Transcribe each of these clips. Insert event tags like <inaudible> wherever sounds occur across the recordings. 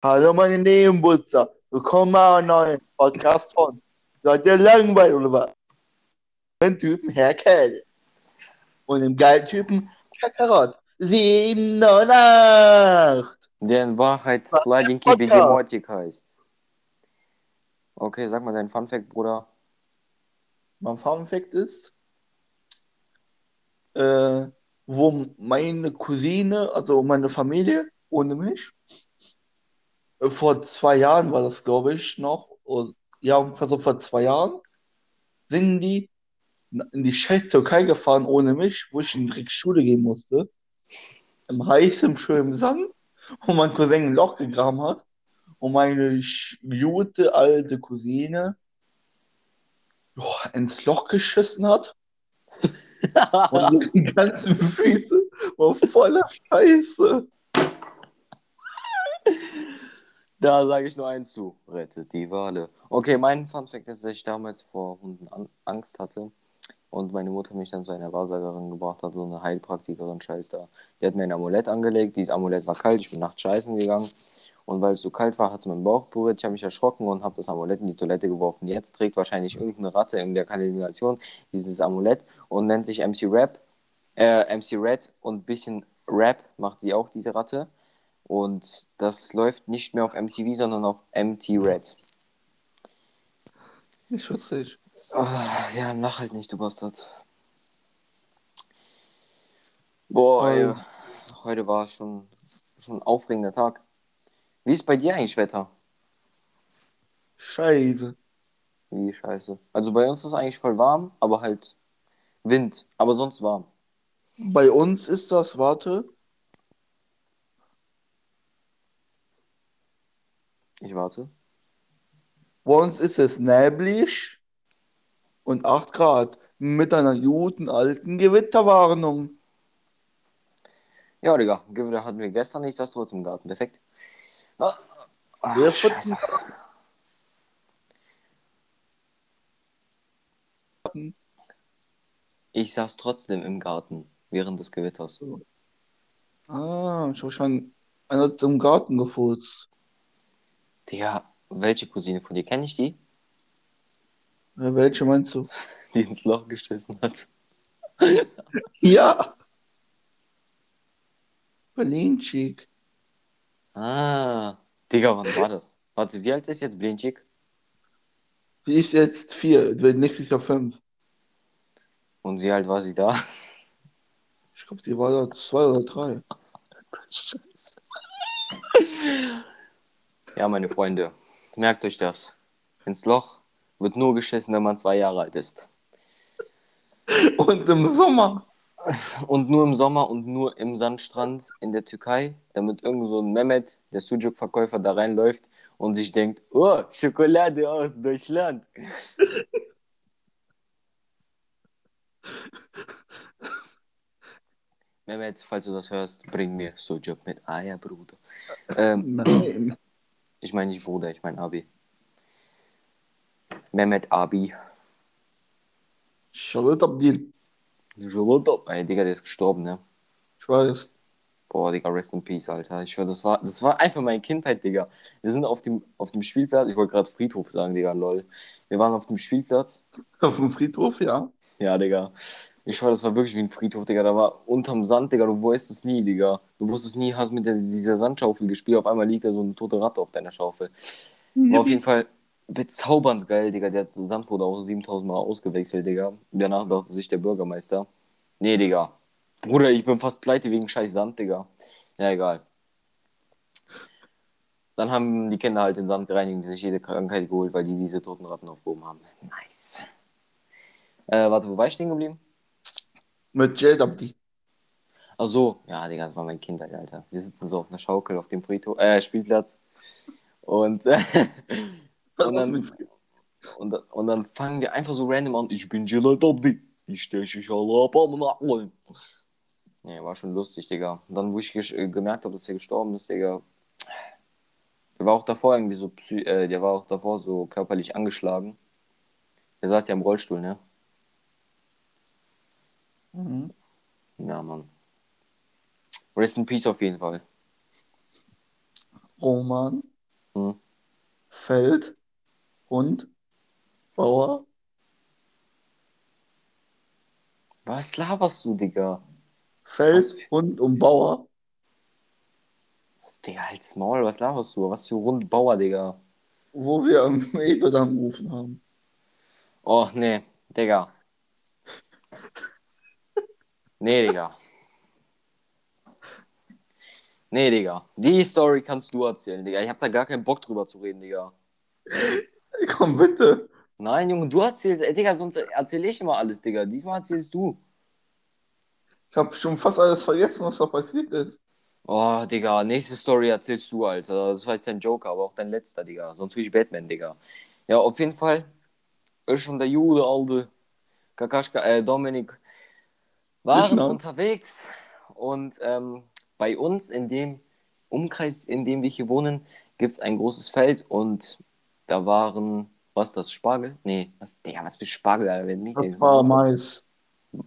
Hallo meine Nebenbutzer, willkommen bei einem neuen Podcast von Seid ihr langweilig oder was? Den Typen Herr Kell und dem geilen Typen Kakarot. 798. Der in Wahrheit Sliding Podcast? Begemotic heißt. Okay, sag mal deinen Funfact, Bruder. Mein Fun Fact ist, äh, wo meine Cousine, also meine Familie, ohne mich, vor zwei Jahren war das, glaube ich, noch, oder, ja, ungefähr so vor zwei Jahren, sind die in die scheiß Türkei gefahren ohne mich, wo ich in die Schule gehen musste. Im heißen, schönen Sand, wo mein Cousin ein Loch gegraben hat und meine gute alte Cousine joa, ins Loch geschissen hat <laughs> und die ganzen Füße waren voller Scheiße. Da sage ich nur eins zu. Rettet die Wale. Okay, mein Funfact ist, dass ich damals vor Hunden an Angst hatte und meine Mutter mich dann zu einer Wahrsagerin gebracht hat, so eine Heilpraktikerin, scheiß da. Die hat mir ein Amulett angelegt, dieses Amulett war kalt, ich bin nachts scheißen gegangen und weil es so kalt war, hat es meinen Bauch berührt, ich habe mich erschrocken und habe das Amulett in die Toilette geworfen. Jetzt trägt wahrscheinlich irgendeine Ratte in der Kanalisation dieses Amulett und nennt sich MC Rap, äh, MC Red und bisschen Rap macht sie auch, diese Ratte. Und das läuft nicht mehr auf MTV, sondern auf MT Red. Nicht witzig. Ah, ja, lach halt nicht, du Bastard. Boah, ey, Oh. heute war schon, schon ein aufregender Tag. Wie ist bei dir eigentlich Wetter? Scheiße. Wie scheiße. Also bei uns ist es eigentlich voll warm, aber halt Wind, aber sonst warm. Bei uns ist das, warte, Ich warte. bei uns ist es neblig und 8 Grad mit einer guten alten Gewitterwarnung. Ja, Digga, Gewitter hatten wir gestern, ich saß trotzdem im Garten. Perfekt. Ah, ah, scheiße. Ich saß trotzdem im Garten während des Gewitters. Ah, ich habe schon einer im Garten gefurzt. Digga, welche Cousine von dir kenne ich die? Ja, welche meinst du? <laughs> Die ins Loch geschissen hat. <laughs> Ja. Berlin-Chic. Ah, Digga, wann war das? Warte, wie alt ist jetzt Blinchik? Sie ist jetzt vier, wird nächstes Jahr fünf. Und wie alt war sie da? Ich glaube, sie war da zwei oder drei. <laughs> Ja, meine Freunde, merkt euch das. Ins Loch wird nur geschissen, wenn man zwei Jahre alt ist. Und im Sommer. Und nur im Sommer und nur im Sandstrand in der Türkei, damit irgend so ein Mehmet, der Sucuk-Verkäufer, da reinläuft und sich denkt, oh, Schokolade aus Deutschland. <laughs> Mehmet, falls du das hörst, bring mir Sucuk mit Eier, Bruder. Ähm, Nein. Ich meine nicht Bruder, ich meine Abi. Mehmet Abi. Charlotte Abdil. Ey, Digga, der ist gestorben, ne? Ich weiß. Boah, Digga, rest in peace, Alter. Ich schwör, das war, das war einfach meine Kindheit, Digga. Wir sind auf dem, auf dem Spielplatz, ich wollte gerade Friedhof sagen, Digga, lol. Wir waren auf dem Spielplatz. Auf dem Friedhof, ja. Ja, Digga. Ich schwör, das war wirklich wie ein Friedhof, Digga. Da war unterm Sand, Digga, du weißt es nie, Digga. Du wusstest nie, hast mit der, dieser Sandschaufel gespielt, auf einmal liegt da so eine tote Ratte auf deiner Schaufel. War auf jeden Fall bezaubernd geil, Digga. Der Sand wurde auch 7000 Mal ausgewechselt, Digga. Danach dachte sich der Bürgermeister, nee, Digga. Bruder, ich bin fast pleite wegen scheiß Sand, Digga. Ja, egal. Dann haben die Kinder halt den Sand gereinigt und sich jede Krankheit geholt, weil die diese toten Ratten aufgehoben haben. Nice. Äh, warte, wo war ich stehen geblieben? Mit Jade Abdi. Ach so, ja, Digga, das war mein Kindheit, Alter. Wir sitzen so auf einer Schaukel auf dem Friedhof, äh, Spielplatz. Und, äh, <laughs> und, dann, und, und dann fangen wir einfach so random an. Ich bin Gillette Abdi. Ich steche dich alle ab am Nacken. Ja, war schon lustig, Digga. Und dann, wo ich äh, gemerkt habe, dass er gestorben ist, Digga. Der war auch davor irgendwie so, äh, der war auch davor so körperlich angeschlagen. Der saß ja im Rollstuhl, ne? Mhm. Ja, Mann. Rest in Peace auf jeden Fall. Roman, Hm. Feld, Hund, Bauer. Was laberst du, Digga? Feld, Was? Hund und Bauer. Digga, halt's Maul, was laberst du? Was für rund Bauer, Digga? Wo wir am Edward angerufen haben. Oh, nee, Digga. Nee, Digga. Nee, Digga. Die Story kannst du erzählen, Digga. Ich hab da gar keinen Bock drüber zu reden, Digga. Komm bitte. Nein, Junge, du erzählst, ey, Digga, sonst erzähl ich immer alles, Digga. Diesmal erzählst du. Ich habe schon fast alles vergessen, was da passiert ist. Oh, Digga, nächste Story erzählst du, Alter. Das war jetzt dein Joker, aber auch dein letzter, Digga. Sonst will ich Batman, Digga. Ja, auf jeden Fall. Ich und der Jude, Alde, Kakaschka, äh, Dominik, waren unterwegs. Und ähm, bei uns in dem Umkreis, in dem wir hier wohnen, gibt es ein großes Feld und da waren, was das, Spargel? Nee, was, Digga, was für Spargel, Alter, wenn nicht, Das war Mais.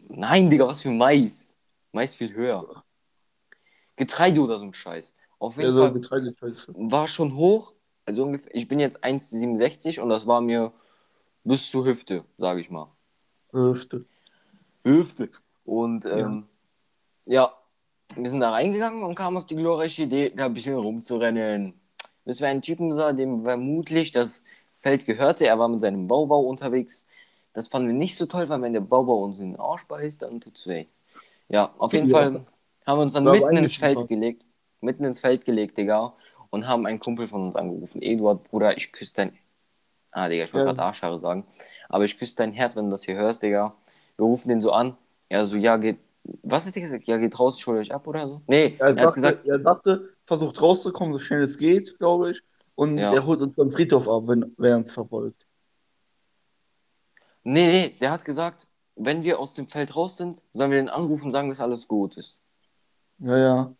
Nein, Digga, was für Mais. Mais viel höher. Getreide oder so ein Scheiß. Auf jeden Ja, Fall war schon hoch. Also ungefähr, ich bin jetzt 1,67 und das war mir bis zur Hüfte, sage ich mal. Hüfte. Hüfte. Und ähm, ja. wir sind da reingegangen und kamen auf die glorreiche Idee, da ein bisschen rumzurennen. Bis wir einen Typen sah, dem vermutlich das Feld gehörte. Er war mit seinem Baubau unterwegs. Das fanden wir nicht so toll, weil wenn der Baubau uns in den Arsch beißt, dann tut's weh. Ja, auf jeden Ja. Fall haben wir uns dann War mitten ins Feld eingeschnappt. gelegt. Mitten ins Feld gelegt, Digga. Und haben einen Kumpel von uns angerufen. Eduard, Bruder, ich küsse dein. Ah, Digga, ich wollte Ja. gerade Arschhaare sagen. Aber ich küsse dein Herz, wenn du das hier hörst, Digga. Wir rufen den so an. Ja, so, ja, geht. Was hat er gesagt? Ja, geht raus, ich hole euch ab oder so? Nee, Er, er hat dachte, gesagt, er dachte, versucht rauszukommen, so schnell es geht, glaube ich. Und Ja. er holt uns beim Friedhof ab, wenn, wer uns verfolgt. nee, nee, der hat gesagt, wenn wir aus dem Feld raus sind, sollen wir den anrufen und sagen, dass alles gut ist. Ja, ja.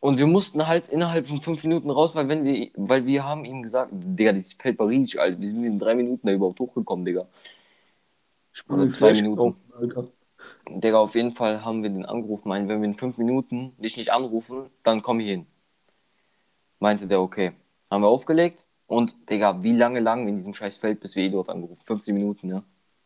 Und wir mussten halt innerhalb von fünf Minuten raus, weil wenn wir, weil wir haben ihm gesagt, Digga, dieses Feld war riesig, Alter. Wir sind in drei Minuten da überhaupt hochgekommen, Digga. Ich Oder zwei Minuten. gekauft, Alter. Digga, auf jeden Fall haben wir den angerufen. Meinen, wenn wir in fünf Minuten dich nicht anrufen, dann komm hier hin. Meinte der, okay. Haben wir aufgelegt und, Digga, wie lange lang wir in diesem scheiß Feld, bis wir eh dort angerufen? 15 Minuten, ne?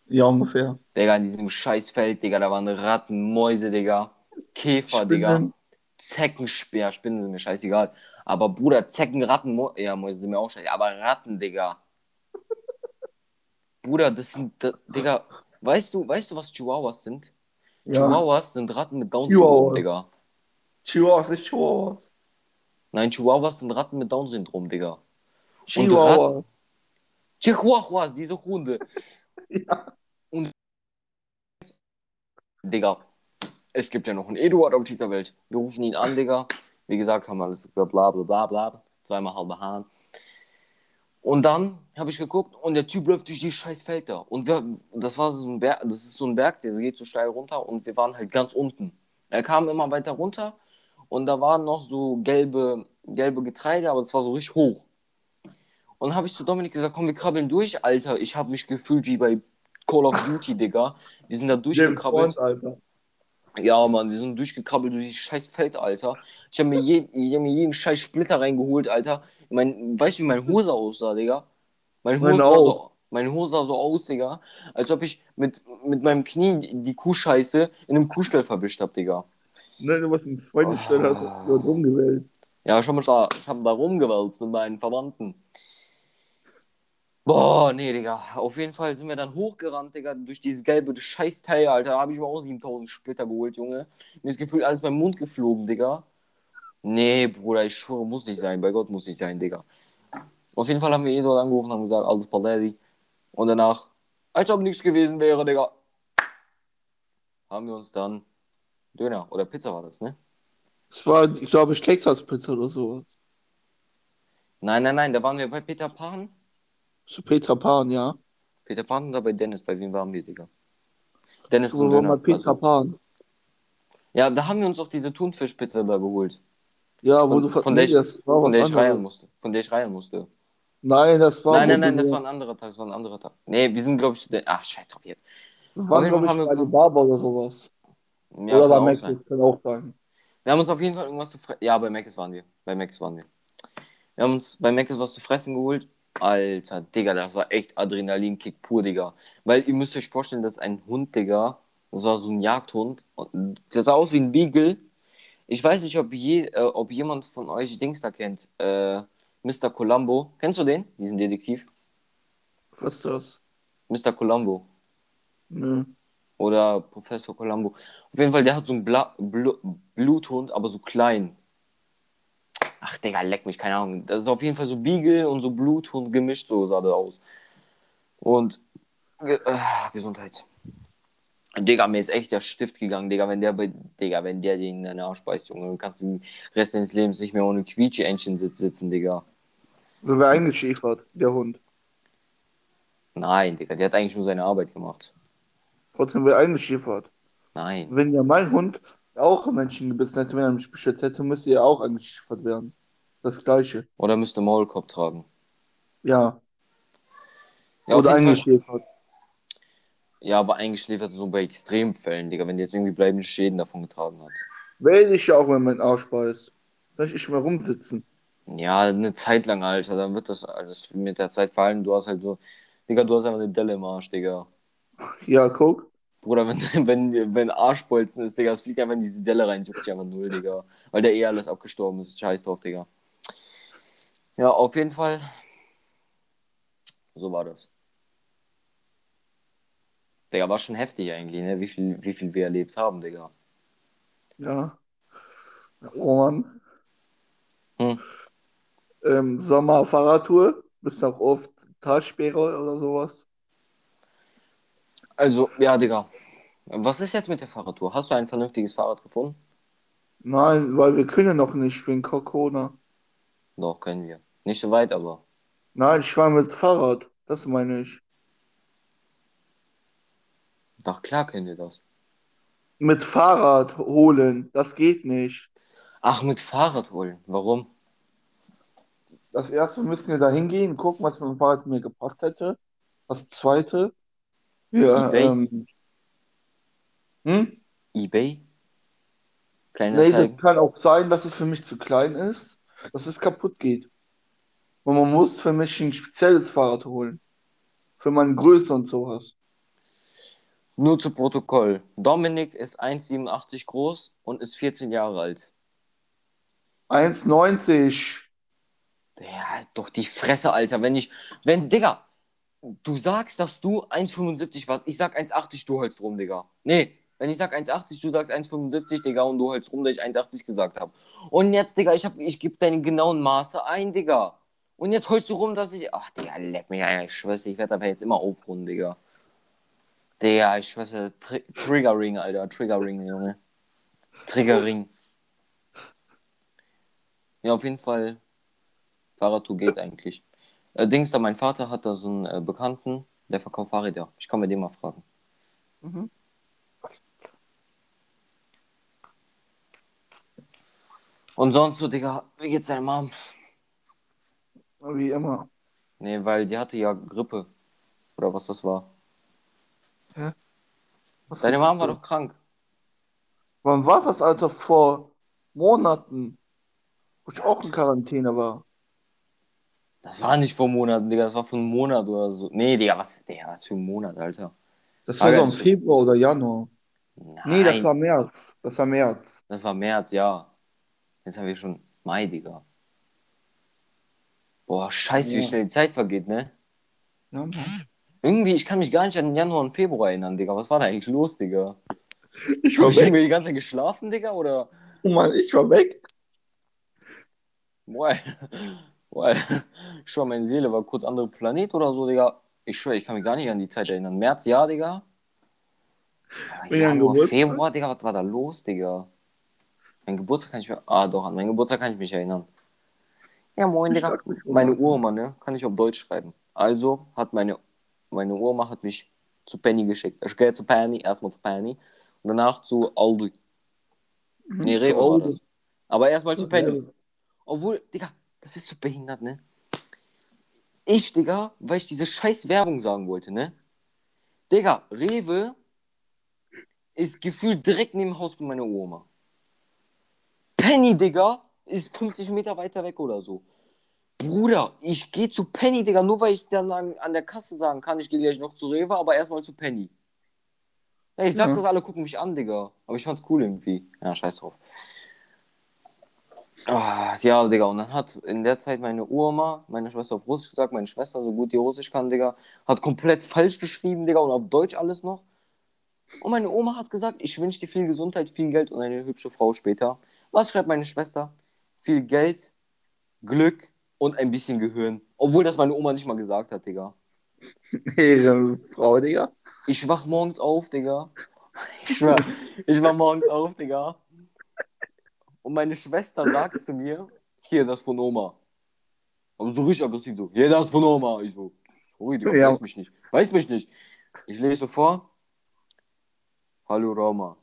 Ja, ungefähr. Digga, in diesem scheiß Feld, Digga, da waren Ratten, Mäuse, Digga. Käfer, Spinnen. Digga. Zecken, ja, Spinnen sind mir scheißegal. Aber Bruder, Zecken, Ratten, Mo ja, Mäuse sind mir auch scheißegal. Aber Ratten, Digga. Bruder, das sind, Digga, weißt du, weißt du, was Chihuahuas sind? Ja. Chihuahuas sind Ratten mit Down-Syndrom. Digga. Chihuahuas, nicht Chihuahuas. Nein, Chihuahuas sind Ratten mit Down-Syndrom, Digga. Chihuahua. Chihuahuas, diese Hunde. <laughs> Ja. Digga, es gibt ja noch einen Eduard auf dieser Welt. Wir rufen ihn an, Digga. Wie gesagt, haben wir alles bla bla bla bla. Zweimal halbe Hahn. Und dann habe ich geguckt und der Typ läuft durch die scheiß Felder. Und wir, das war so ein Berg, das ist so ein Berg, der geht so steil runter und wir waren halt ganz unten. Er kam immer weiter runter und da waren noch so gelbe, gelbe Getreide, aber es war so richtig hoch. Und dann habe ich zu Dominik gesagt, komm, wir krabbeln durch, Alter. Ich habe mich gefühlt wie bei Call of Duty, Digga. Wir sind da durchgekrabbelt. Alter. Ja, Mann, wir sind durchgekrabbelt durch die scheiß Feld, Alter. Ich habe mir, je, ich hab mir jeden scheiß Splitter reingeholt, Alter. Mein, weißt du, wie meine Hose aussah, Digga? Meine Hose, sah so, meine Hose sah so aus, Digga, als ob ich mit, mit meinem Knie die Kuhscheiße in einem Kuhstall verwischt habe, Digga. Nein, du warst ein Freundestelle, hast Ah. du dort rumgewählt. Ja, ich habe da, ich hab da rumgewälzt mit meinen Verwandten. Boah, nee, Digga. Auf jeden Fall sind wir dann hochgerannt, Digga, durch dieses gelbe Scheißteil, Alter. Da habe ich mir auch 7000 Splitter geholt, Junge. Mir ist gefühlt alles beim Mund geflogen, Digga. Nee, Bruder, ich schwöre, muss nicht sein. Bei Gott muss nicht sein, Digga. Auf jeden Fall haben wir eh dort angerufen und haben gesagt, alles Paletti. Und danach, als ob nichts gewesen wäre, Digga, haben wir uns dann Döner oder Pizza war das, ne? Es war, ich glaube, Texas-Pizza oder sowas. Nein, nein, nein, da waren wir bei Peter Pan. Zu Petra Pan, ja. Peter Pan oder bei Dennis? Bei wem waren wir, Digga? Dennis So und war Döner. mal Petra Also, Pan. ja, da haben wir uns auch diese Thunfischpizza da geholt. Ja, wo Von, du von, der, ich, war von der ich rein musste. Von der ich rein musste. Nein, das war. Nein, nein, nein, das war ein anderer Tag. Das war ein anderer Tag. Nee, wir sind, glaube ich, zu der. Ach, scheiß drauf jetzt. Jeden glaube ich, haben wir Barber oder sowas. Ja, oder bei sein. kann auch sein. Wir haben uns auf jeden Fall irgendwas zu fre Ja, bei Max waren wir. Bei Max waren wir. Wir haben uns bei Mc's was zu fressen geholt. Alter, Digga, das war echt Adrenalinkick pur, Digga. Weil ihr müsst euch vorstellen, das ist ein Hund, Digga. Das war so ein Jagdhund. Und der sah aus wie ein Beagle. Ich weiß nicht, ob, je, äh, ob jemand von euch Dings da kennt. Äh, Mr. Columbo. Kennst du den? Diesen Detektiv? Was ist das? Mr. Columbo. Nö. Oder Professor Columbo. Auf jeden Fall, der hat so einen Bla Blu Bluthund, aber so klein. Ach, Digga, leck mich, keine Ahnung. Das ist auf jeden Fall so Beagle und so Bluthund gemischt, so sah der aus. Und äh, Gesundheit. Digga, mir ist echt der Stift gegangen, Digga, wenn der bei, Digga, wenn der den in deine Arsch beißt, Junge, dann kannst du den Rest deines Lebens nicht mehr ohne Quietsche-Entchen sitzen, Digga. So wäre eingeschäfert, der Hund. Nein, Digga, der hat eigentlich nur seine Arbeit gemacht. Trotzdem wäre eingeschäfert. Nein. Wenn ja mein Hund auch Menschen gebissen hätte, wenn er mich beschützt hätte, müsste er auch eingeschäfert werden. Das gleiche. Oder müsste Maulkorb tragen. Ja. Ja, Oder jeden Fall. Ja, aber eingeschläfert so bei Extremfällen, Digga, wenn der jetzt irgendwie bleibende Schäden davon getragen hat. Wähle ich ja auch, wenn mein Arsch beißt. Soll ich mehr rumsitzen? Ja, eine Zeit lang, Alter, dann wird das alles mit der Zeit fallen. Du hast halt so, Digga, du hast einfach eine Delle im Arsch, Digga. Ja, guck. Bruder, wenn, <laughs> wenn, wenn Arschbolzen ist, Digga, es fliegt einfach in diese Delle rein, sucht sich einfach null, Digga. Weil der eh alles abgestorben ist. Scheiß drauf, Digga. Ja, auf jeden Fall. So war das. Digga, war schon heftig eigentlich, ne? Wie viel, wie viel wir erlebt haben, Digga. Ja. Oh Mann. Hm. Ähm, Sommer-Fahrradtour. Bist du auch oft Talsperre oder sowas? Also, ja, Digga. Was ist jetzt mit der Fahrradtour? Hast du ein vernünftiges Fahrrad gefunden? Nein, weil wir können noch nicht wegen Corona. Doch, können wir. Nicht so weit, aber. Nein, ich war mit Fahrrad. Das meine ich. Doch, klar können wir das. Mit Fahrrad holen. Das geht nicht. Ach, mit Fahrrad holen. Warum? Das erste müssen wir da hingehen, gucken, was mit dem Fahrrad mir gepasst hätte. Das zweite. Ja, eBay? ähm. Hm? Ebay? Nee, Kleinanzeigen? das kann auch sein, dass es für mich zu klein ist, dass es kaputt geht. Und man muss für mich ein spezielles Fahrrad holen. Für meine Größe und sowas. Nur zu Protokoll. Dominik ist 1,87 groß und ist 14 Jahre alt. 1,90. Ja, halt doch die Fresse, Alter. Wenn ich, wenn, Digga, du sagst, dass du 1,75 warst, ich sag 1,80, du hältst rum, Digga. Nee, wenn ich sag 1,80, du sagst 1,75, Digga, und du hältst rum, dass ich 1,80 gesagt habe. Und jetzt, Digga, ich, hab, ich gebe deine genauen Maße ein, Digga. Und jetzt holst du rum, dass ich. Ach, Digga, leck mich ein, ich schwöre, ich werde aber jetzt immer aufrunden, Digga. Digga, ich schwöre, Tri Triggering, Alter, Triggering, Junge. Triggering. Ja, auf jeden Fall. Fahrradtour geht eigentlich. Äh, Dings da, mein Vater hat da so einen äh, Bekannten, der verkauft Fahrräder. Ich kann bei dem mal fragen. Mhm. Und sonst so, Digga, wie geht's deiner Mom? Wie immer. Nee, weil die hatte ja Grippe. Oder was das war. Was Deine Mom war doch krank. Wann war das, Alter? Vor Monaten. Wo ich auch in Quarantäne war. Das war nicht vor Monaten, Digga, das war vor einem Monat oder so. Nee, Digga, was, Digga, was für ein Monat, Alter. Das war Ah, so im Februar oder Januar. Nee, das Nein, war März. Das war März. das war März, ja. Jetzt haben wir schon Mai, Digga. Boah, scheiße, wie Ja. schnell die Zeit vergeht, ne? Ja, Mann. Irgendwie, ich kann mich gar nicht an Januar und Februar erinnern, Digga. Was war da eigentlich los, Digga? Ich Hab war ich weg. irgendwie die ganze Zeit geschlafen, Digga? Oder? Oh Mann, ich war weg. Boah, boah. Ich schwör, meine Seele war kurz andere Planet oder so, Digga. Ich schwör, ich kann mich gar nicht an die Zeit erinnern. März, ja, Digga. Aber Januar, Geburtstag. Februar, Digga, was war da los, Digga? Mein Geburtstag kann ich mich. Ah, doch, an meinen Geburtstag kann ich mich erinnern. Ja, moin, Ich Digga. Meine Mann. Uroma, ne? Kann ich auf Deutsch schreiben. Also hat meine, meine Uroma hat mich zu Penny geschickt. Ich gehe zu Penny, erstmal zu Penny und danach zu Aldi. Nee, Rewe war das. Aber erstmal zu Penny. Obwohl, Digga, das ist so behindert, ne? Ich, Digga, weil ich diese scheiß Werbung sagen wollte, ne? Digga, Rewe ist gefühlt direkt neben dem Haus von meiner Oma. Penny, Digga, ist 50 Meter weiter weg oder so. Bruder, ich gehe zu Penny, Digga, nur weil ich dann an, an der Kasse sagen kann, ich gehe gleich noch zu Rewe, aber erstmal zu Penny. Ja, ich sag Ja. das, alle gucken mich an, Digga. Aber ich fand's cool irgendwie. Ja, scheiß drauf. Ah, ja, Digga, und dann hat in der Zeit meine Oma, meine Schwester auf Russisch gesagt, meine Schwester, so gut die Russisch kann, Digga, hat komplett falsch geschrieben, Digga, und auf Deutsch alles noch. Und meine Oma hat gesagt, ich wünsche dir viel Gesundheit, viel Geld und eine hübsche Frau später. Was schreibt meine Schwester? Viel Geld, Glück und ein bisschen Gehirn. Obwohl das meine Oma nicht mal gesagt hat, Digga. <laughs> Ehrenfrau, Digga. Ich wach morgens auf, Digga. <laughs> Ich schwör, ich wach morgens auf, Digga. Und meine Schwester sagt zu mir, hier, das von Oma. Aber so richtig aggressiv so, hier, das von Oma. Ich so, sorry, Digga, Ja. weiß mich nicht. Weiß mich nicht. Ich lese vor. Hallo Roma.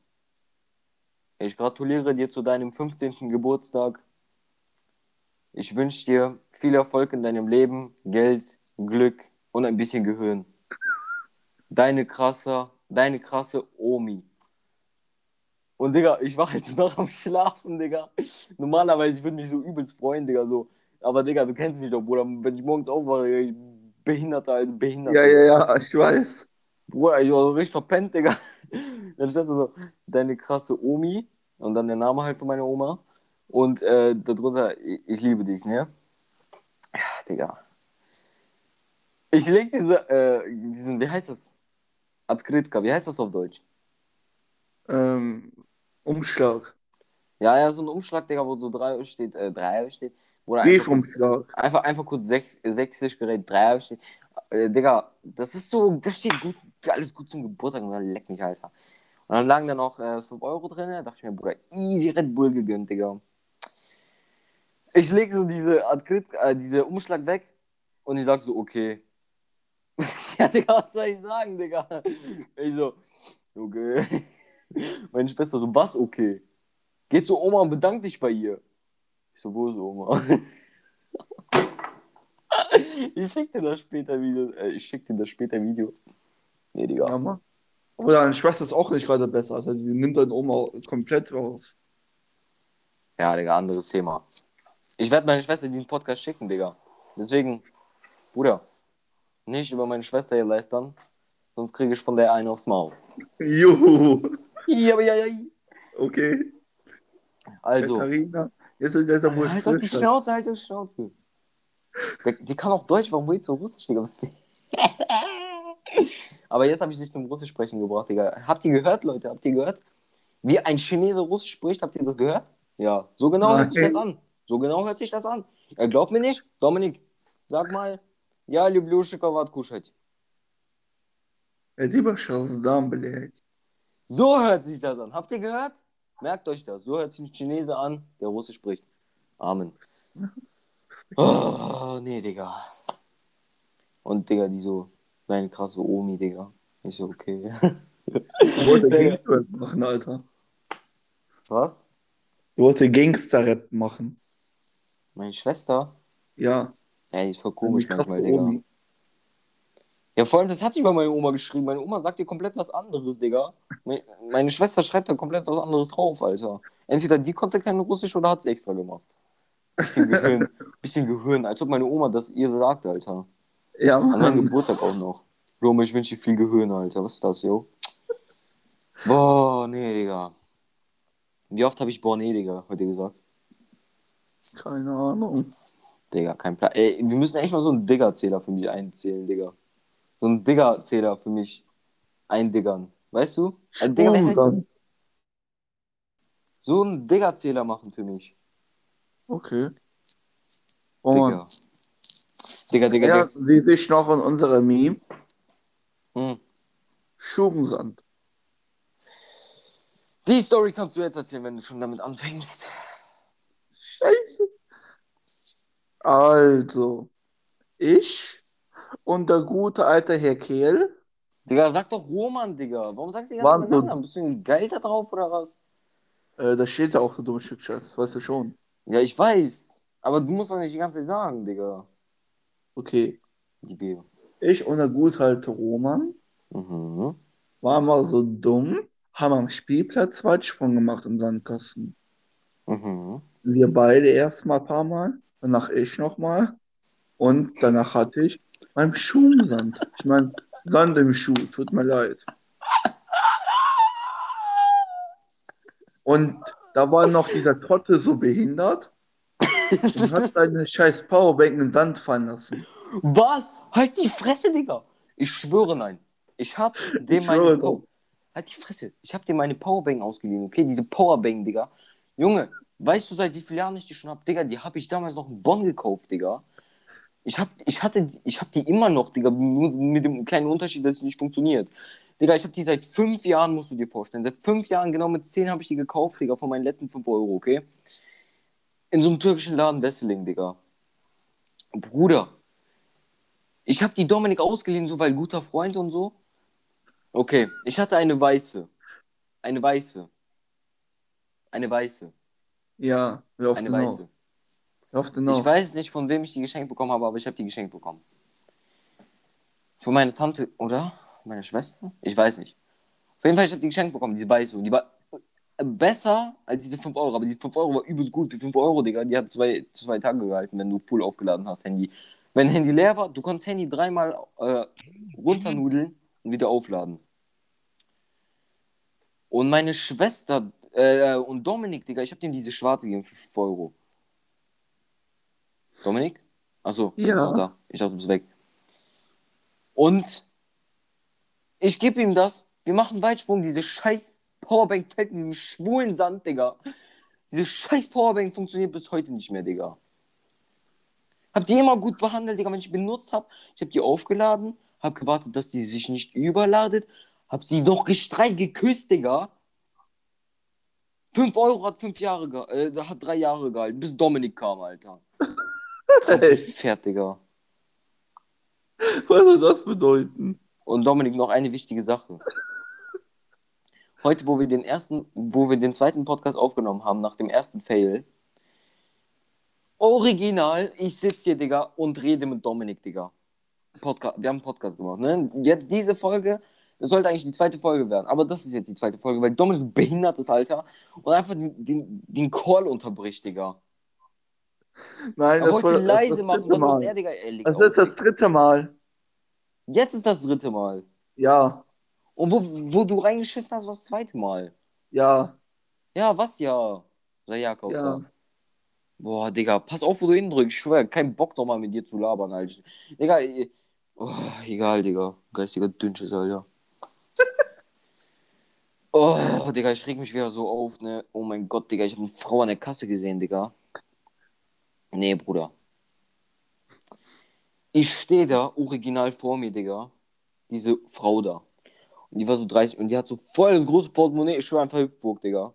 Ich gratuliere dir zu deinem 15. Geburtstag. Ich wünsche dir viel Erfolg in deinem Leben, Geld, Glück und ein bisschen Gehirn. Deine krasse, deine krasse Omi. Und Digga, ich war jetzt <laughs> noch am Schlafen, Digga. Normalerweise, ich würde mich so übelst freuen, Digga, so. Aber Digga, du kennst mich doch, Bruder. Wenn ich morgens aufwache, ich Behinderter als Behinderter. Ja, ja, ja, ich weiß. Bruder, ich war so richtig verpennt, Digga. <laughs> Dann stand da so, deine krasse Omi und dann der Name halt von meiner Oma. Und äh, darunter, ich, ich liebe dich, ne? Ja, Digga. Ich leg diese, äh, diesen, wie heißt das? Adkritka, wie heißt das auf Deutsch? Ähm, Umschlag. Ja, ja, so ein Umschlag, Digga, wo so drei steht, äh, drei steht. Oder einfach, kurz, einfach, einfach kurz sech, sächsisch gerät, drei steht. Äh, Digga, das ist so, da steht gut, alles gut zum Geburtstag und dann leck mich, Alter. Und dann lagen da noch äh, 5 Euro drin, da dachte ich mir, Bruder, easy Red Bull gegönnt, Digga. Ich leg so diese, äh, diese Umschlag weg und ich sag so, okay. <laughs> ja, Digga, was soll ich sagen, Digga? Ich so, okay. <laughs> Meine Schwester so, was okay? Geh zu Oma und bedank dich bei ihr. Ich so, wo ist Oma? <laughs> ich schick dir das später Video. Äh, ich schick dir das später Video. Nee, Digga. Ja. Aber deine Schwester ist auch nicht gerade besser. Also sie nimmt deine Oma komplett raus. Ja, Digga, anderes Thema. Ich werde meine Schwester den Podcast schicken, Digga. Deswegen, Bruder, nicht über meine Schwester hier lästern, sonst kriege ich von der einen aufs Maul. Juhu. Ja, ja, ja. Okay. Also, Katharina. Jetzt ist jetzt wohl halt doch die. Schnauze, halt die Schnauze. Der, die kann auch Deutsch, warum willst du Russisch, Digga? <laughs> Aber jetzt habe ich dich zum Russisch sprechen gebracht, Digga. Habt ihr gehört, Leute? Habt ihr gehört? Wie ein Chinese Russisch spricht, habt ihr das gehört? Ja, so genau hört sich das an. So genau hört sich das an. Er glaubt mir nicht? Dominik, sag mal, ja, люблю шоколад кушать. Спасибо, Шаздан, блядь. So hört sich das an. Habt ihr gehört? Merkt euch das. So hört sich ein Chinese an, der Russisch spricht. Amen. Oh, <laughs> nee, Digga. Und, Digga, die so, deine krasse Omi, Digga. Ich so, <laughs> okay. Ich wollte Gangster-Rap machen, Alter. Was? Ich wollte Gangster-Rap machen. Meine Schwester? Ja. Ja, die ist voll komisch Die manchmal, Digga. Ja, vor allem, das hat über meine Oma geschrieben. Meine Oma sagt dir komplett was anderes, Digga. Me- Meine Schwester schreibt da komplett was anderes drauf, Alter. Entweder die konnte kein Russisch oder hat es extra gemacht. Bisschen Gehirn, <laughs> bisschen Gehirn, als ob meine Oma das ihr sagt, Alter. Ja, An meinem Mann. Geburtstag auch noch. Roma, ich wünsche dir viel Gehirn, Alter. Was ist das, yo? Boah, nee, Digga. Wie oft habe ich boah, nee, Digga, heute gesagt? Keine Ahnung. Digga, kein Plan. Ey, wir müssen echt mal so einen Digger-Zähler für mich einzählen, Digga. So einen Digger-Zähler für mich eindiggern. Weißt du? Ein Digger, das? dann. So einen Digger-Zähler machen für mich. Okay. Oh, Mann. Digga. Digga, Digga, Ja, Digga. wie sich noch in unserem Meme. Hm. Schubensand. Die Story kannst du jetzt erzählen, wenn du schon damit anfängst. Scheiße. Also, ich und der gute alte Herr Kehl Digga, sag doch Roman, Digga. Warum sagst du die ganze Zeit Namen? Bist du ein Geil da drauf oder was? Äh, da steht ja auch so dumme Stück Scheiß, weißt du schon. Ja, ich weiß. Aber du musst doch nicht die ganze Zeit sagen, Digga. Okay. Die Bier. Ich und der gute alte Roman Mhm. waren mal so dumm, haben am Spielplatz Weitsprung gemacht im Sandkasten. Mhm. Wir beide erstmal ein paar Mal, danach ich nochmal. Und danach hatte ich meinen Schuh im Sand. Ich meine, Sand im Schuh, tut mir leid. Und da war noch dieser Trottel so behindert und hat seine scheiß Powerbank in den Sand fallen lassen. Was? Halt die Fresse, Digga. Ich schwöre nein. Ich hab dem Ich meine Power... Halt die Fresse. Ich hab dir meine Powerbank ausgeliehen, okay? Diese Powerbank, Digga. Junge, weißt du, seit wie vielen Jahren ich die schon hab? Digga, die hab ich damals noch in Bonn gekauft, Digga. Ich hab, ich hatte, ich hab die immer noch, Digga, nur mit dem kleinen Unterschied, dass sie nicht funktioniert. Digga, ich hab die seit fünf Jahren, musst du dir vorstellen. Seit fünf Jahren, genau mit zehn habe ich die gekauft, Digga, von meinen letzten fünf Euro, okay? In so einem türkischen Laden Wesseling, Digga. Bruder, ich habe die Dominik ausgeliehen, so weil guter Freund und so. Okay, ich hatte eine weiße. Eine weiße. Eine weiße. Ja, wer auf Eine denAu. weiße. Wer auf den Ich weiß nicht, von wem ich die geschenkt bekommen habe, aber ich habe die geschenkt bekommen. Von meiner Tante, oder? Meiner Schwester? Ich weiß nicht. Auf jeden Fall, ich habe die geschenkt bekommen, diese weiße. Und die war besser als diese 5 Euro. Aber die 5 Euro war übelst gut für 5 Euro, Digga. Die hat zwei, zwei Tage gehalten, wenn du full aufgeladen hast, Handy. Wenn Handy leer war, du konntest Handy dreimal äh, runternudeln und wieder aufladen. Und meine Schwester äh, und Dominik, Digga, ich habe dem diese schwarze gegeben für 5 Euro. Dominik? Achso, Ja. bist noch da. Ich dachte, du bist weg. Und ich gebe ihm das. Wir machen Weitsprung. Diese scheiß Powerbank fällt in diesen schwulen Sand, Digga. Diese scheiß Powerbank funktioniert bis heute nicht mehr, Digga. Hab die immer gut behandelt, Digga, wenn ich benutzt hab. Ich hab die aufgeladen, hab gewartet, dass die sich nicht überladet. Hab sie noch gestreicht, geküsst, Digga. 5 Euro hat fünf Jahre, äh, hat drei Jahre gehalten, bis Dominik kam, Alter. <laughs> Hey, Digga. was soll das bedeuten? Und Dominik, noch eine wichtige Sache. Heute, wo wir den ersten, wo wir den zweiten Podcast aufgenommen haben, nach dem ersten Fail, original, ich sitze hier, Digga, und rede mit Dominik, Digga. Podcast, wir haben einen Podcast gemacht, ne? Jetzt diese Folge, das sollte eigentlich die zweite Folge werden, aber das ist jetzt die zweite Folge, weil Dominik ein behindertes Alter und einfach den, den, den Call unterbricht, Digga. Nein, Er das wollte war leise das machen, was macht er, Digga? Er Das auf. ist das dritte Mal. Jetzt ist das dritte Mal. Ja, Und wo, wo du reingeschissen hast, war das zweite Mal. ja, Ja, was ja? Sajakos, ja. ja. Boah, Digga, pass auf, wo du hindrückst. Ich schwör, kein Bock nochmal mit dir zu labern, Alter. Digga, oh, egal, Digga. Geistiger Dünnschiss, Alter. Oh, Digga, ich reg mich wieder so auf, ne? Oh mein Gott, Digga, ich habe eine Frau an der Kasse gesehen, Digga. Nee, Bruder. Ich stehe da original vor mir, Digga. Diese Frau da. Und die war so 30 und die hat so voll das große Portemonnaie. Ich schwöre einfach Hüpfburg, Digga.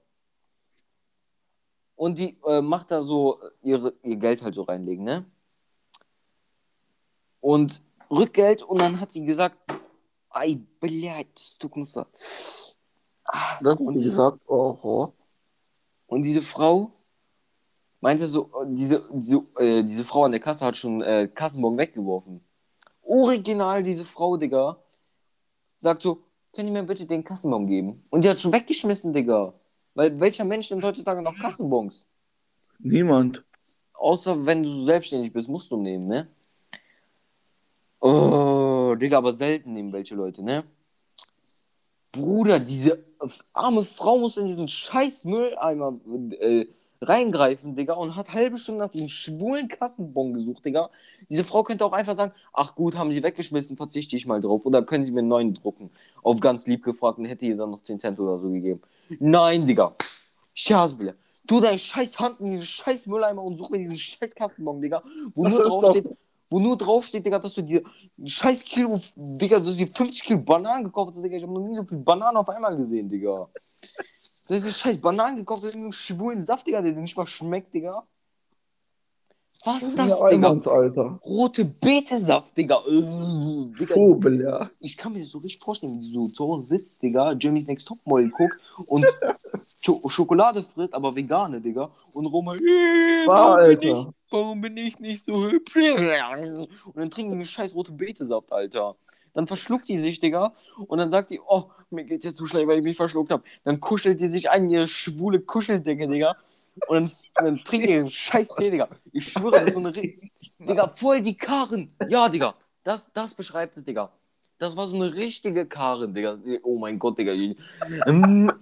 Und die äh, macht da so äh, ihre, ihr Geld halt so reinlegen, ne? Und Rückgeld und dann hat sie gesagt, Ei, blöd, du Knusser. Ah, Das und, wie diese, gesagt, oh, oh. und diese Frau meinte so, diese, diese, äh, diese Frau an der Kasse hat schon äh, Kassenbon weggeworfen. Original, diese Frau, Digga, sagt so, könnt ihr mir bitte den Kassenbon geben? Und die hat schon weggeschmissen, Digga. Weil welcher Mensch nimmt heutzutage noch Kassenbons? Niemand. Außer wenn du selbstständig bist, musst du nehmen, ne? Oh, Digga, aber selten nehmen welche Leute, ne? Bruder, diese arme Frau muss in diesen scheiß Mülleimer äh, reingreifen, Digga, und hat halbe Stunde nach diesem schwulen Kassenbon gesucht, Digga. Diese Frau könnte auch einfach sagen, ach gut, haben sie weggeschmissen, verzichte ich mal drauf. Oder können sie mir einen neuen drucken? Auf ganz lieb gefragt und hätte ihr dann noch 10 Cent oder so gegeben. Nein, Digga. Schasbille. Tu deine scheiß Hand in diesen scheiß Mülleimer und such mir diesen scheiß Kassenbon, Digga. Wo nur <laughs> draufsteht, wo nur draufsteht, Digga, dass du dir scheiß Kilo, Digga, dass du dir 50 Kilo Bananen gekauft hast, Digga. Ich hab noch nie so viel Bananen auf einmal gesehen, Digga. Du hast dir scheiß Bananen gekauft, das ist einen schwulen Saft, Digga, der dir nicht mal schmeckt, Digga. Was ist das, ja Digga? Alter. Rote Betesaft, Digga. Äh, Digga, ja. ich kann mir das so richtig vorstellen, wie die so zu Hause sitzt, Digga, Jeremy's Next Topmodel guckt und <laughs> Sch Schokolade frisst, aber vegane, Digga. Und Roma, äh, War, warum, bin ich, Alter. warum bin ich nicht so hübsch? Und dann trinken die eine scheiß rote Betesaft, Alter. Dann verschluckt die sich, Digga. Und dann sagt die, oh, mir geht's jetzt zu schlecht, weil ich mich verschluckt habe. Dann kuschelt die sich ein, ihre schwule Kuscheldecke, Digga. Und dann, dann trinkt ihr einen scheiß Tee, Digga. Ich schwöre, das ist so eine. Ri- Digga, voll die Karren. Ja, Digga. Das, das beschreibt es, Digga. Das war so eine richtige Karren, Digga. Oh mein Gott, Digga. <laughs>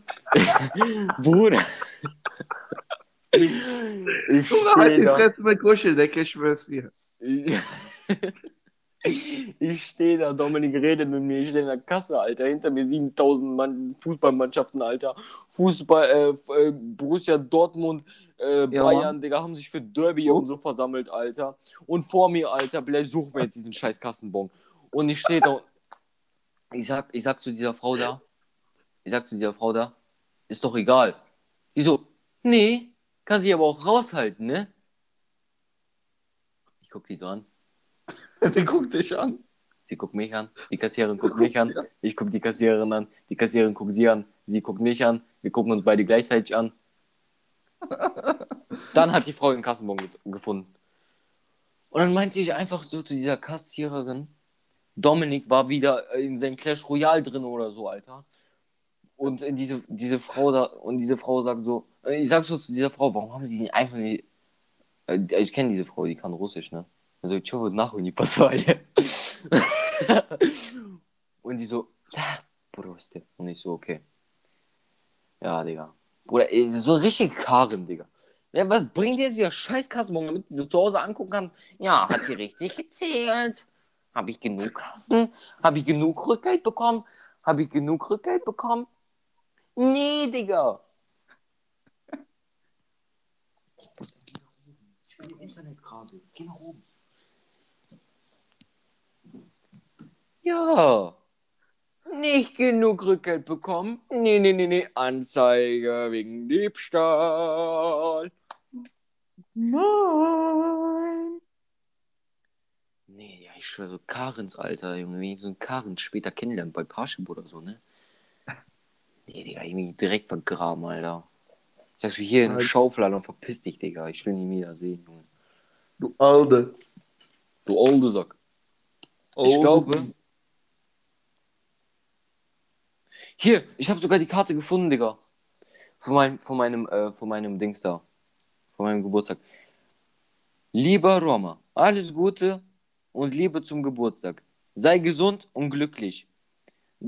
Bruder. Ich Junge, halt steh die. Fresse mit Kuscheldecke, ich schwör's dir. <laughs> Ich stehe da, Dominik redet mit mir, ich stehe in der Kasse, Alter. Hinter mir 7000 Mann, Fußballmannschaften, Alter. Fußball, äh, äh, Borussia Dortmund, äh, Ja, Bayern, Digga, haben sich für Derby Oh. und so versammelt, Alter. Und vor mir, Alter, vielleicht such mir jetzt diesen scheiß Kassenbon. Und ich stehe da und ich sag, ich sag zu dieser Frau da, ich sag zu dieser Frau da, ist doch egal. Die so, nee, kann sich aber auch raushalten, ne? Ich guck die so an. <laughs> Der guckt dich an. Sie guckt mich an, die Kassiererin guckt mich an, ich gucke die Kassiererin an, die Kassiererin guckt sie an, sie guckt mich an, wir gucken uns beide gleichzeitig an. <laughs> Dann hat die Frau den Kassenbon ge gefunden. Und dann meinte ich einfach so zu dieser Kassiererin, Dominik war wieder in seinem Clash Royale drin oder so, Alter. Und diese, diese Frau da, und diese Frau sagt so, ich sag so zu dieser Frau, warum haben sie den einfach nicht. Äh, Ich kenne diese Frau, die kann Russisch, ne? Also, ich nach und die Passage. <laughs> Und die so, ja, Bruste. Und ich so, okay. Ja, Digga. Bruder, so richtig Karen, Digga. Ja, was bringt dir jetzt wieder Scheißkassenbon, damit du so zu Hause angucken kannst? Ja, hat die richtig gezählt? Habe ich genug Kassen? Habe ich genug Rückgeld bekommen? Habe ich genug Rückgeld bekommen? Nee, Digga. Internetkabel. Geh nach oben. Ja. Nicht genug Rückgeld bekommen? Nee, nee, nee, nee. Anzeige wegen Diebstahl. Nein. Nee, ja, ich schwöre, so Karens Alter, Junge. Wenn ich so einen Karen später kennenlernen bei Parship oder so, ne? Nee, Digga, irgendwie direkt vergraben, Alter. Ich sag's wie hier in der. Schaufel, Alter, und verpiss dich, Digga. Ich will nie wieder sehen, Junge. Du Alde. Du olde Sack. Ich glaube. Hier, ich habe sogar die Karte gefunden, Digga. Von, mein, von, meinem, äh, von meinem Dings da. Von meinem Geburtstag. Lieber Roma, alles Gute und Liebe zum Geburtstag. Sei gesund und glücklich.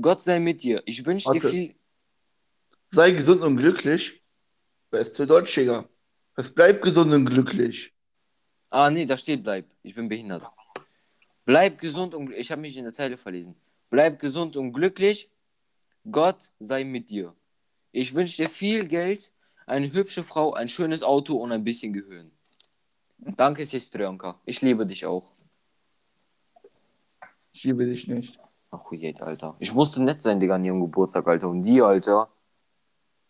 Gott sei mit dir. Ich wünsche dir viel. Sei gesund und glücklich. Beste Deutsch, Digga. Es bleibt gesund und glücklich. Ah, nee, da steht bleib. Ich bin behindert. Bleib gesund und ich habe mich in der Zeile verlesen. Bleib gesund und glücklich. Gott sei mit dir. Ich wünsche dir viel Geld, eine hübsche Frau, ein schönes Auto und ein bisschen Gehirn. Danke, Sestrionka. Ich liebe dich auch. Ich liebe dich nicht. Ach, je, Alter. Ich musste nett sein, Digga, an ihrem Geburtstag, Alter. Und die, Alter.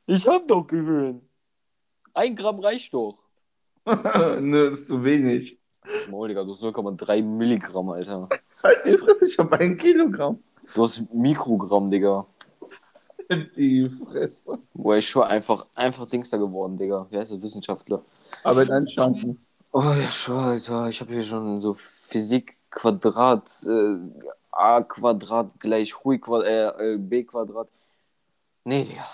Ich hab doch Gehirn. Ein Gramm reicht doch. <laughs> ne, das ist zu wenig. Das Maul, Digga, du hast 0,3 Milligramm, Alter. Halt die Fresse, ich hab ein Kilogramm. Du hast Mikrogramm, Digga. Die Fresse. Boah, ich schwör einfach, einfach Dingster geworden, Digga. Wer ist der Wissenschaftler? Aber in Anstanden. Oh, ja, schwör, Alter. Ich habe hier schon so Physik Quadrat, äh, A Quadrat gleich Hui Quadrat, äh, äh, B Quadrat. Nee, Digga.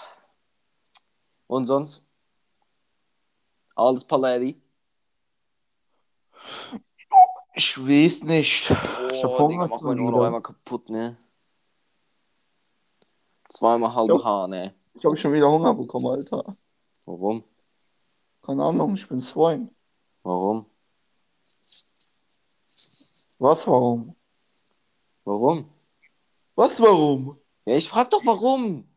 Und sonst? Alles Paletti? Ich weiß nicht. Ich hab Oh, Hunger Digga, mach mein Ohr noch einmal kaputt, ne? Zweimal halbe Jo. Haar, ne? Ich habe schon wieder Hunger bekommen, Alter. Warum? Keine Ahnung, ich bin Swine. Warum? Was, warum? Warum? Was, warum? Ja, ich frag doch warum.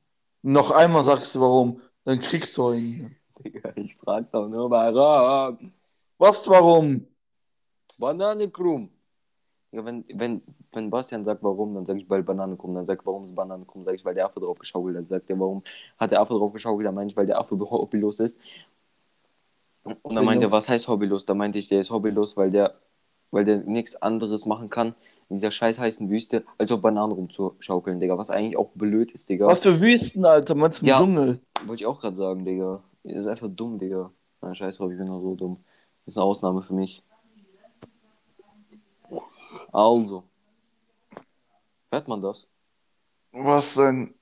Noch einmal sagst du warum, dann kriegst du einen. Digga, ich frag doch nur warum. Was, warum? Banane krumm. Ja, wenn, wenn, wenn Bastian sagt, warum, dann sage ich, weil Banane krumm. Dann sagt warum ist Banane krumm? Sag ich, weil der Affe drauf geschaukelt hat. Dann sagt er, warum hat der Affe drauf geschaukelt? Dann meine ich, weil der Affe hobbylos ist. Und dann meint er, was heißt hobbylos? Da meinte ich, der ist hobbylos, weil der, weil der nichts anderes machen kann in dieser scheiß heißen Wüste, als auf Bananen rumzuschaukeln, Digga. Was eigentlich auch blöd ist, Digga. Was für Wüsten, Alter, meinst du im Ja. Dschungel? Wollte ich auch gerade sagen, Digga. Ihr ist einfach dumm, Digga. Na, scheiß drauf, ich bin nur so dumm. Das ist eine Ausnahme für mich. Also. Hört man das? Was denn?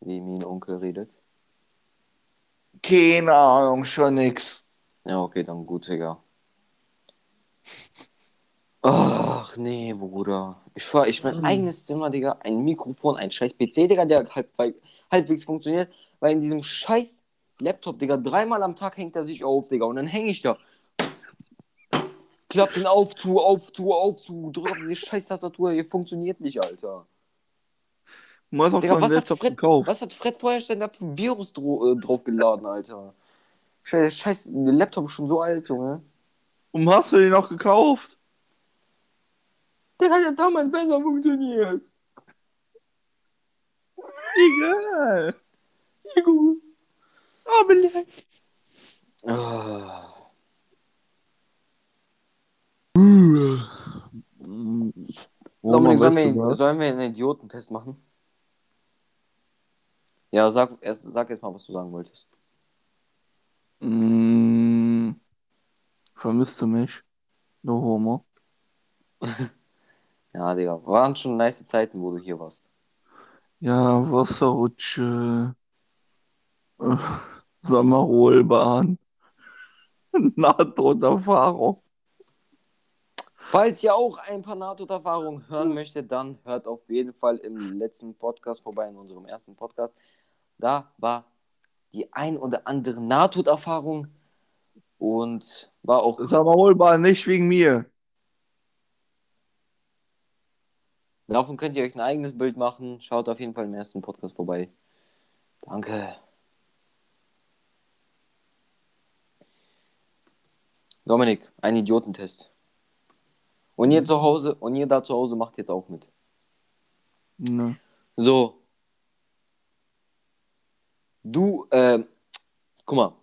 Wie mein Onkel redet? Keine Ahnung, schon nix. Ja, okay, dann gut, Digga. Ach, nee, Bruder. Ich war, ich mein Mhm. eigenes Zimmer, Digga. Ein Mikrofon, ein scheiß PC, Digga, der halb, halbwegs funktioniert. Weil in diesem scheiß Laptop, Digga, dreimal am Tag hängt er sich auf, Digga. Und dann hänge ich da. Klappt den auf, zu, auf, zu, auf, zu. Drück auf diese scheiß Tastatur. Hier funktioniert nicht, Alter. Auch Digga, was hat, Fred, was hat Fred Feuerstein da für ein Virus äh, draufgeladen, Alter? Scheiß, scheiß Laptop ist schon so alt, Junge. Warum hast du den noch gekauft? Der hat ja damals besser funktioniert. Egal. Juhu. Aber leck. Ah. Dominik, sollen weißt du wir, sollen wir einen Idiotentest machen? Ja, sag erst, sag erst mal, was du sagen wolltest. Mm, vermisst du mich? Du Homo. <laughs> Ja, Digga, waren schon nice Zeiten, wo du hier warst. Ja, Wasserrutsche. Äh, Sommerrollbahn. <laughs> Nahtoderfahrung. Falls ihr auch ein paar NATO-Erfahrungen hören möchtet, dann hört auf jeden Fall im letzten Podcast vorbei, in unserem ersten Podcast. Da war die ein oder andere NATO-Erfahrung und war auch Sommerrollbahn nicht wegen mir. Davon könnt ihr euch ein eigenes Bild machen. Schaut auf jeden Fall im ersten Podcast vorbei. Danke. Dominik, ein Idiotentest. Und ihr zu Hause, und ihr da zu Hause macht jetzt auch mit. Ne. So. Du, ähm, guck mal.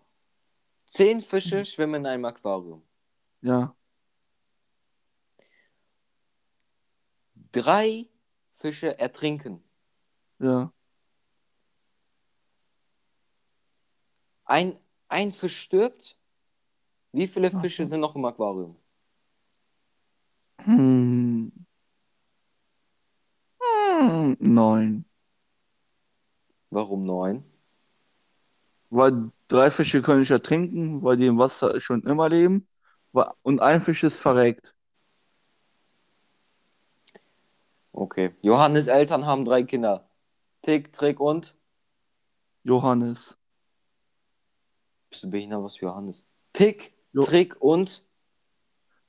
Zehn Fische schwimmen in einem Aquarium. Ja. Drei Fische ertrinken. Ja. Ein, ein Fisch stirbt. Wie viele Fische so. sind noch im Aquarium? Hm. Hm, neun. Warum neun? Weil drei Fische können nicht ertrinken, weil die im Wasser schon immer leben. Und ein Fisch ist verreckt. Okay. Johannes Eltern haben drei Kinder. Tick, Trick und? Johannes. Bist du behindert, was für Johannes? Tick, Jo- Trick und?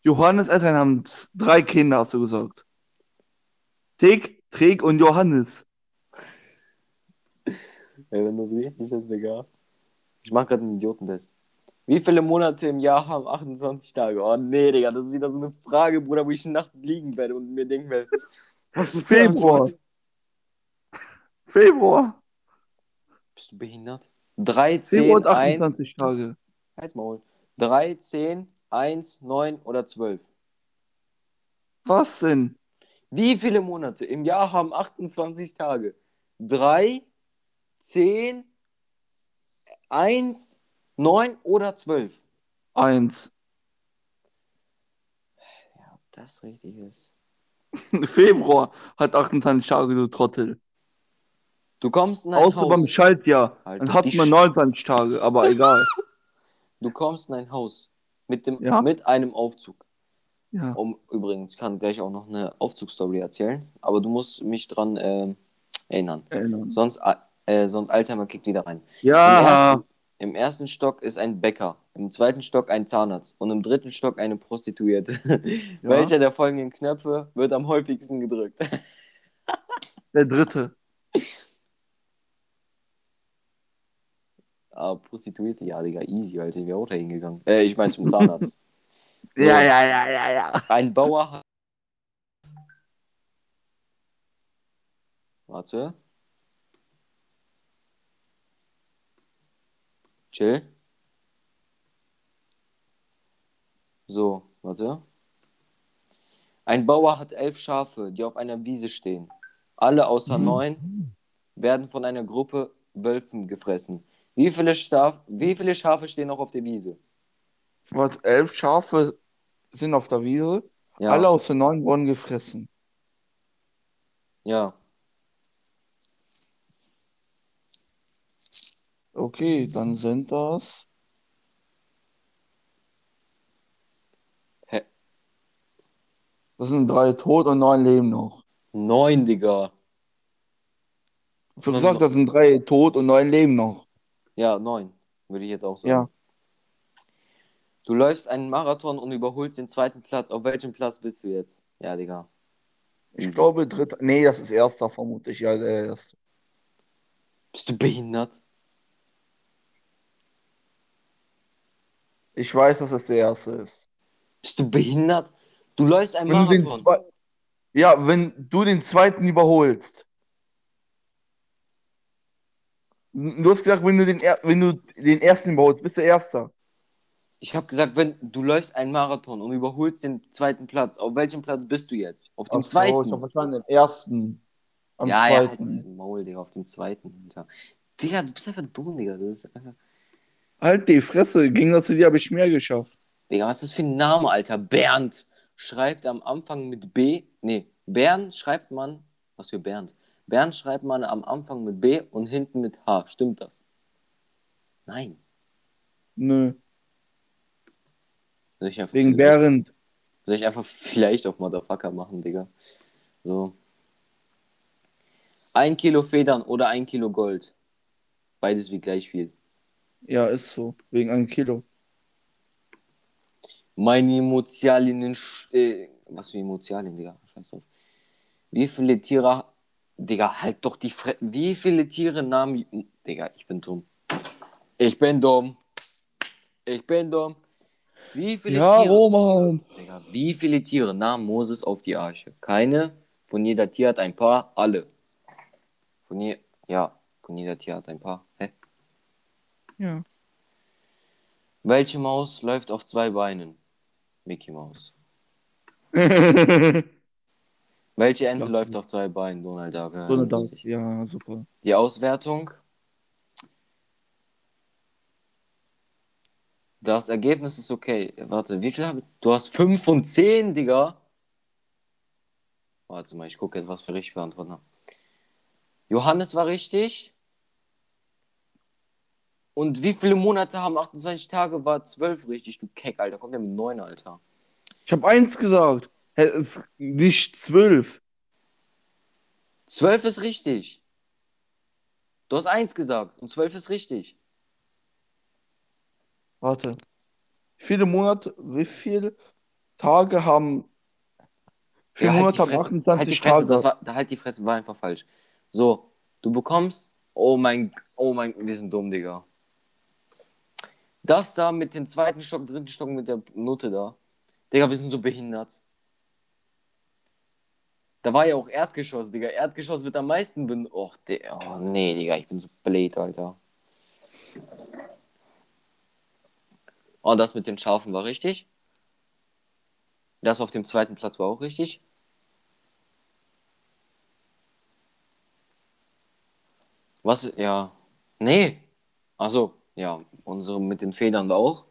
Johannes Eltern haben drei Kinder, hast du gesagt. Tick, Trick und Johannes. Ey, wenn das richtig ist, Digga. Ich mach gerade einen Idiotentest. Wie viele Monate im Jahr haben 28 Tage? Oh nee, Digga, das ist wieder so eine Frage, Bruder, wo ich nachts liegen werde und mir denken werde. Was ist Februar. Februar. Bist du behindert? 3, Februar 10, hat 1, 28 Tage. Halt's Maul. 3, 10, 1, 9 oder 12. Was denn? Wie viele Monate im Jahr haben 28 Tage? 3, 10, 1, 9 oder 12? Eins. Ja, ob das richtig ist. <laughs> Februar hat 28 Tage, du Trottel. Du kommst in ein Außer beim Haus. Schaltjahr. Alter, Dann hat man Sch- 29 Tage, aber <laughs> egal. Du kommst in ein Haus mit, dem, Ja. mit einem Aufzug. Ja. Um, übrigens, ich kann gleich auch noch eine Aufzugsstory erzählen, aber du musst mich dran ähm, erinnern. Erinnern. Sonst, äh, sonst Alzheimer kickt wieder rein. Im, Ja. ersten, Im ersten Stock ist ein Bäcker, im zweiten Stock ein Zahnarzt und im dritten Stock eine Prostituierte. <laughs> Welcher der folgenden Knöpfe wird am häufigsten gedrückt? Der dritte. <laughs> ah, Prostituierte, ja, Digga, easy, Alter, ich wäre auch da hingegangen. Äh, ich meine zum Zahnarzt. <laughs> Ja, ja, ja, ja, ja. Ein Bauer hat. Warte. Chill. So, warte. Ein Bauer hat elf Schafe, die auf einer Wiese stehen. Alle außer Mhm. neun werden von einer Gruppe Wölfen gefressen. Wie viele, Staf wie viele Schafe stehen noch auf der Wiese? Was, elf Schafe sind auf der Wiese? Ja. Alle außer neun wurden gefressen. Ja. Okay, dann sind das. Hä? Das sind drei tot und neun leben noch. Neun, Digga. Ich habe gesagt, das sind drei tot und neun leben noch. Ja, neun, würde ich jetzt auch sagen. Ja. Du läufst einen Marathon und überholst den zweiten Platz. Auf welchem Platz bist du jetzt? Ja, Digga. Ich glaube, dritter. Nee, das ist erster, vermutlich. Ja, der erste. Bist du behindert? Ich weiß, dass es der erste ist. Bist du behindert? Du läufst einen Wenn Marathon. Ja, wenn du den zweiten überholst. Du hast gesagt, wenn du den, wenn du den ersten überholst, bist du Erster. Ich habe gesagt, wenn du läufst einen Marathon und überholst den zweiten Platz, auf welchem Platz bist du jetzt? Auf dem Ach zweiten. ich hab verstanden, im ersten. Am ja, ja, zweiten. halt's Maul, Digga, auf dem zweiten. Digga, du bist einfach dumm, Digga. Das ist einfach... Halt die Fresse, im Gegensatz zu dir habe ich mehr geschafft. Digga, was ist das für ein Name, Alter? Bernd schreibt am Anfang mit B. Nee, Bernd schreibt man. Was für Bernd? Bernd schreibt man am Anfang mit B und hinten mit H. Stimmt das? Nein. Nö, Soll ich einfach wegen Bernd. Soll ich einfach <laughs> vielleicht auf Motherfucker machen, Digga? So. Ein Kilo Federn oder ein Kilo Gold. Beides wie gleich viel. Ja, ist so. Wegen einem Kilo. Meine Emotionalien. Äh, was für Emotionalien, Digga? Scheiß drauf. Wie viele Tiere. Digga, halt doch die Fre Wie viele Tiere nahmen. Digga, ich bin dumm. Ich bin dumm. Ich bin dumm. Wie viele Ja, Tiere. Roman. Digga, wie viele Tiere nahm Moses auf die Arche? Keine. Von jeder Tier hat ein paar. Alle. Von je ja, von jeder Tier hat ein paar. Hä? Ja. Welche Maus läuft auf zwei Beinen? Mickey Maus. <laughs> Welche Ente Ja. läuft auf zwei Beinen? Donald Duck. Ja, eine Dank. lustig. Ja, super. Die Auswertung. Das Ergebnis ist okay. Warte, wie viel habe ich? Du hast 5 von 10, Digga. Warte mal, ich gucke jetzt, was wir richtig beantwortet haben. Johannes war richtig. Und wie viele Monate haben 28 Tage? War 12 richtig, du Keck, Alter. Kommt der mit 9, Alter. Ich habe eins gesagt. Nicht zwölf. 12 ist richtig. Du hast 1 gesagt und 12 ist richtig. Warte. Wie viele Monate, wie viele Tage haben. Viele Ja, halt Monate die haben Fresse. 28 halt die Fresse, Tage? das war, da halt die Fresse, war einfach falsch. So, du bekommst, oh mein, oh mein, wir sind dumm, Digga. Das da mit dem zweiten Stock, dritten Stock mit der Note da. Digga, wir sind so behindert. Da war ja auch Erdgeschoss, Digga. Erdgeschoss wird am meisten ben... Och, der, oh nee, Digga, ich bin so blöd, Alter. Oh, das mit den Schafen war richtig. Das auf dem zweiten Platz war auch richtig. Was? Ja. Nee. Also, ja, unsere mit den Federn war auch.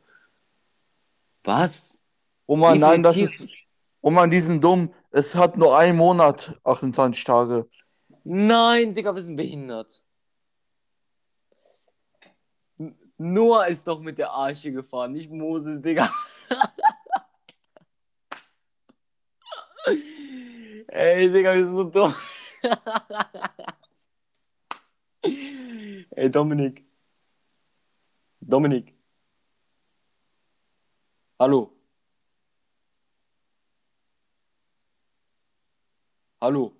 Was? Roman, Wie nein, das ist. Roman, die sind dumm. Es hat nur einen Monat 28 Tage. Nein, Digga, wir sind behindert. Noah ist doch mit der Arche gefahren, nicht Moses, Digga. <laughs> Ey, Digga, wir sind so dumm. Ey, Dominik. Dominik. Hallo. Hallo.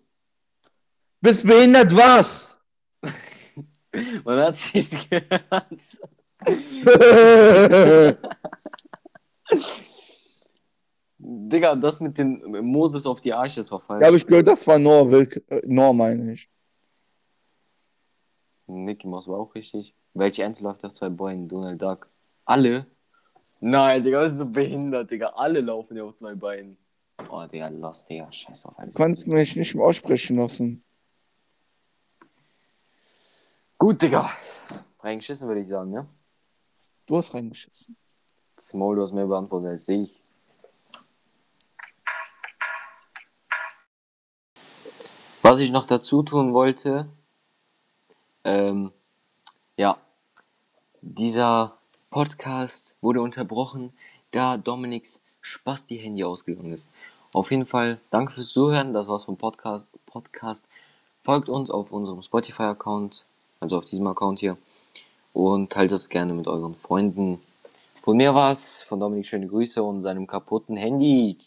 Bist behindert was? <laughs> Man hat sich gehört. <laughs> Digga, das mit den Moses auf die Arche, das war falsch. Ja, habe ich gehört, das war Nor, Wilk, äh, Nor meine ich. Mickey Mouse war auch richtig. Welche Ente läuft auf zwei Beinen? Donald Duck. Alle? Nein, Digga, das ist so behindert, Digga. Alle laufen ja auf zwei Beinen. Oh, Digga, lost, Digga. Scheiß auf, Du kannst mich nicht mehr aussprechen lassen. Gut, Digga. Reingeschissen, würde ich sagen, ne? Du hast reingeschissen. Small, du hast mehr beantwortet als ich. Was ich noch dazu tun wollte, ähm, ja, dieser Podcast wurde unterbrochen, da Dominiks Spasti-Handy ausgegangen ist. Auf jeden Fall, danke fürs Zuhören. Das war's vom Podcast. Podcast. Folgt uns auf unserem Spotify-Account, also auf diesem Account hier. Und teilt es gerne mit euren Freunden. Von mir war's, von Dominik schöne Grüße und seinem kaputten Handy.